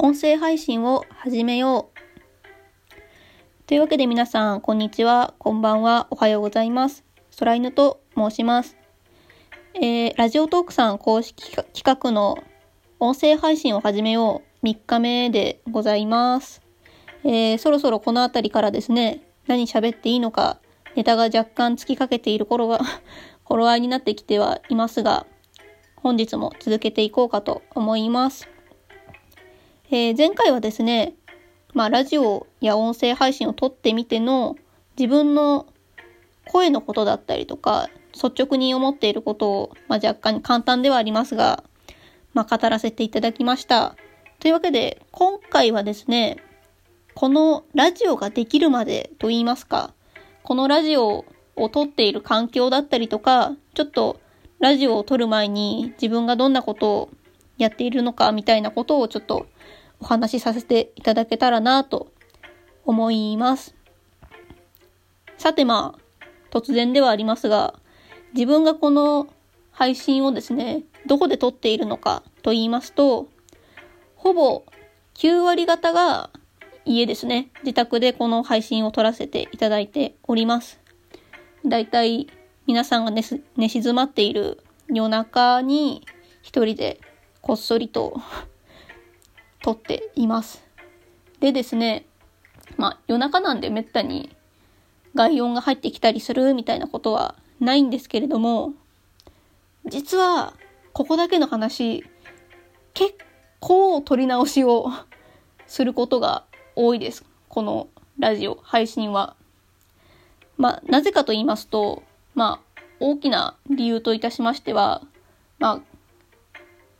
音声配信を始めよう。というわけで皆さん、こんにちは、こんばんは、おはようございます。空犬と申します。えー、ラジオトークさん公式企画の音声配信を始めよう3日目でございます。えー、そろそろこの辺りからですね、何喋っていいのか、ネタが若干つきかけている頃が 頃合いになってきてはいますが、本日も続けていこうかと思います。えー、前回はですね、まあ、ラジオや音声配信を撮ってみての自分の声のことだったりとか、率直に思っていることを、まあ、若干簡単ではありますが、まあ、語らせていただきました。というわけで、今回はですね、このラジオができるまでと言いますか、このラジオを撮っている環境だったりとか、ちょっとラジオを撮る前に自分がどんなことをやっているのかみたいなことをちょっとお話しさせていただけたらなと思います。さてまあ、突然ではありますが、自分がこの配信をですね、どこで撮っているのかと言いますと、ほぼ9割方が家ですね。自宅でこの配信を撮らせていただいております。だいたい皆さんが寝寝静まっている夜中に一人でこっそりと撮っています。でですね、まあ夜中なんでめったに外音が入ってきたりするみたいなことはないんですけれども、実はここだけの話、結構撮り直しをすることが多いです。このラジオ、配信は。まあ、なぜかと言いますと、まあ、大きな理由といたしましては、まあ、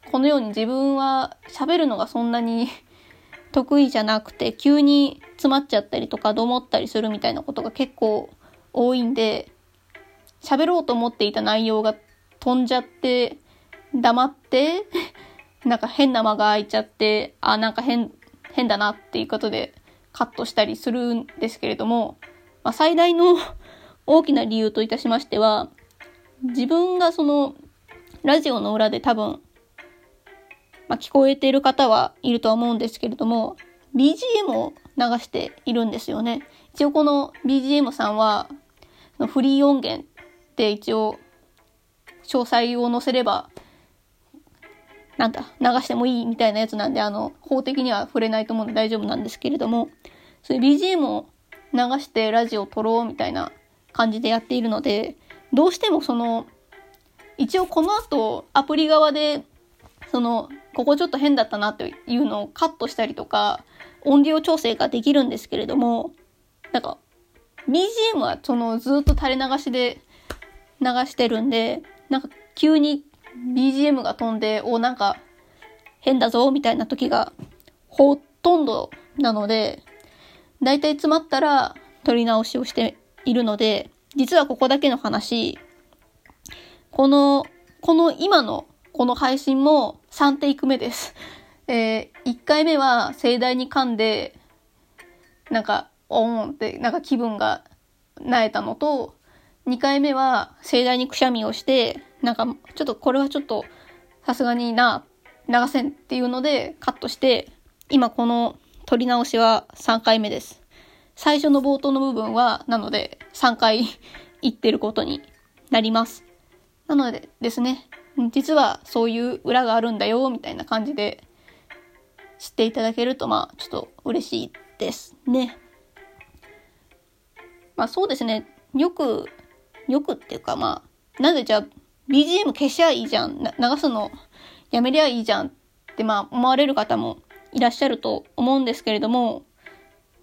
このように自分は喋るのがそんなに 得意じゃなくて、急に詰まっちゃったりとか、どもったりするみたいなことが結構多いんで、喋ろうと思っていた内容が飛んじゃって、黙って、なんか変な間が空いちゃって、あ、なんか変、変だなっていうことでカットしたりするんですけれども、まあ、最大の 大きな理由といたしましては、自分がその、ラジオの裏で多分、まあ、聞こえている方はいるとは思うんですけれども、BGM を流しているんですよね。一応この BGM さんは、フリー音源で一応、詳細を載せれば、なんだ、流してもいいみたいなやつなんで、あの、法的には触れないと思うんで大丈夫なんですけれども、そういう BGM を流してラジオを撮ろうみたいな感じでやっているので、どうしてもその、一応この後アプリ側で、その、ここちょっと変だったなというのをカットしたりとか、音量調整ができるんですけれども、なんか、BGM はそのずっと垂れ流しで流してるんで、なんか急に BGM が飛んで、お、なんか変だぞみたいな時がほとんどなので、だいたい詰まったら撮り直しをしているので、実はここだけの話、この、この今のこの配信も3テイク目です。えー、1回目は盛大に噛んで、なんか、オーンって、なんか気分がなえたのと、2回目は盛大にくしゃみをして、なんか、ちょっとこれはちょっと、さすがにな、流せんっていうのでカットして、今この撮り直しは3回目です。最初の冒頭の部分は、なので、3回 言ってることになります。なのでですね、実はそういう裏があるんだよ、みたいな感じで知っていただけると、まあ、ちょっと嬉しいですね。まあそうですね、よく、よくっていうかまあ、なんでじゃあ BGM 消しゃいいじゃん、流すのやめりゃいいじゃんってまあ思われる方もいらっしゃると思うんですけれども、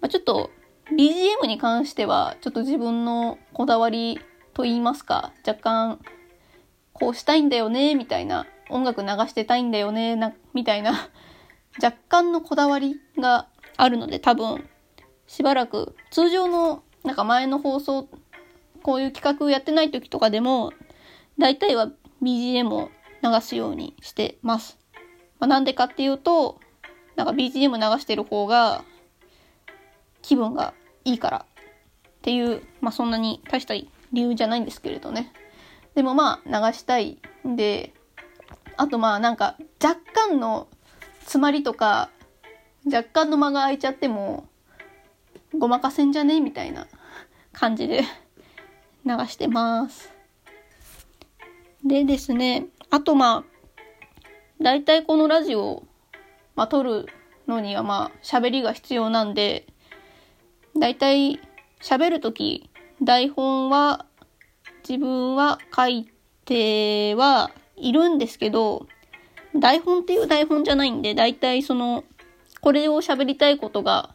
まあ、ちょっと BGM に関しては、ちょっと自分のこだわりと言いますか、若干、こうしたいんだよね、みたいな、音楽流してたいんだよね、な、みたいな、若干のこだわりがあるので、多分、しばらく、通常の、なんか前の放送、こういう企画やってない時とかでも、大体は BGM を流すようにしてます。まあ、なんでかっていうと、なんか BGM 流してる方が、気分がいいからっていう、まあそんなに大した理由じゃないんですけれどね。でもまあ流したいんで、あとまあなんか若干の詰まりとか若干の間が空いちゃっても、ごまかせんじゃねみたいな感じで流してます。でですね、あとまあ、大体このラジオ、まあ、撮るのにはまあ、喋りが必要なんで、大体喋るとき、台本は自分は書いてはいるんですけど、台本っていう台本じゃないんで、大体その、これを喋りたいことが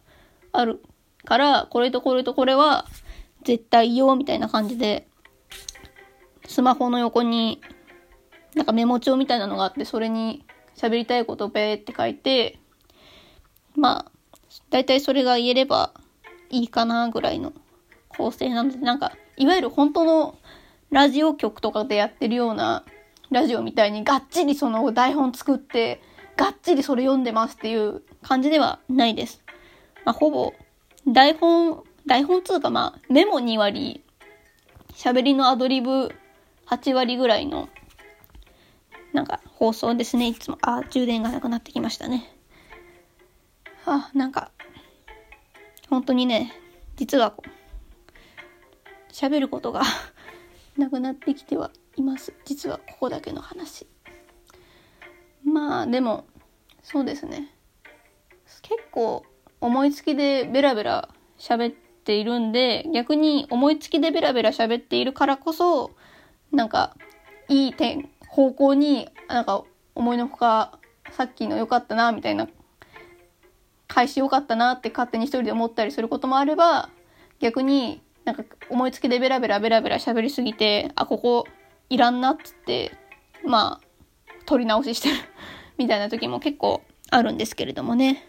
あるから、これとこれとこれは絶対言おうみたいな感じで、スマホの横になんかメモ帳みたいなのがあって、それに喋りたいことをべーって書いて、まあ、大体それが言えればいいかなぐらいの構成なので、なんか、いわゆる本当のラジオ局とかでやってるようなラジオみたいにがっちりその台本作って、がっちりそれ読んでますっていう感じではないです。まあ、ほぼ、台本、台本つうかまあ、メモ2割、喋りのアドリブ8割ぐらいの、なんか放送ですね、いつも。あ、充電がなくなってきましたね。あ、なんか、本当にね、実は、喋ることが なくなってきてはいます。実はここだけの話。まあ、でも、そうですね。結構思いつきでベラベラ喋っているんで、逆に思いつきでベラベラ喋っているからこそ、なんか、いい点、方向に、なんか、思いのほか、さっきの良かったな、みたいな返し良かったなって勝手に一人で思ったりすることもあれば、逆になんか思いつきでベラベラベラベラ喋りすぎて、あ、ここいらんなっつって、まあ、取り直ししてる みたいな時も結構あるんですけれどもね。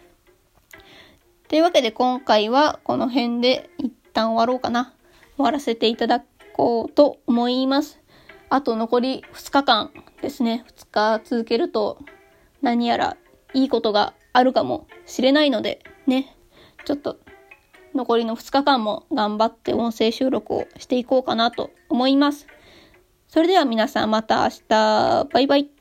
というわけで今回はこの辺で一旦終わろうかな。終わらせていただこうと思います。あと残り2日間ですね。2日続けると何やらいいことがあるかもしれないので、ね、ちょっと残りの2日間も頑張って音声収録をしていこうかなと思います。それでは皆さんまた明日、バイバイ。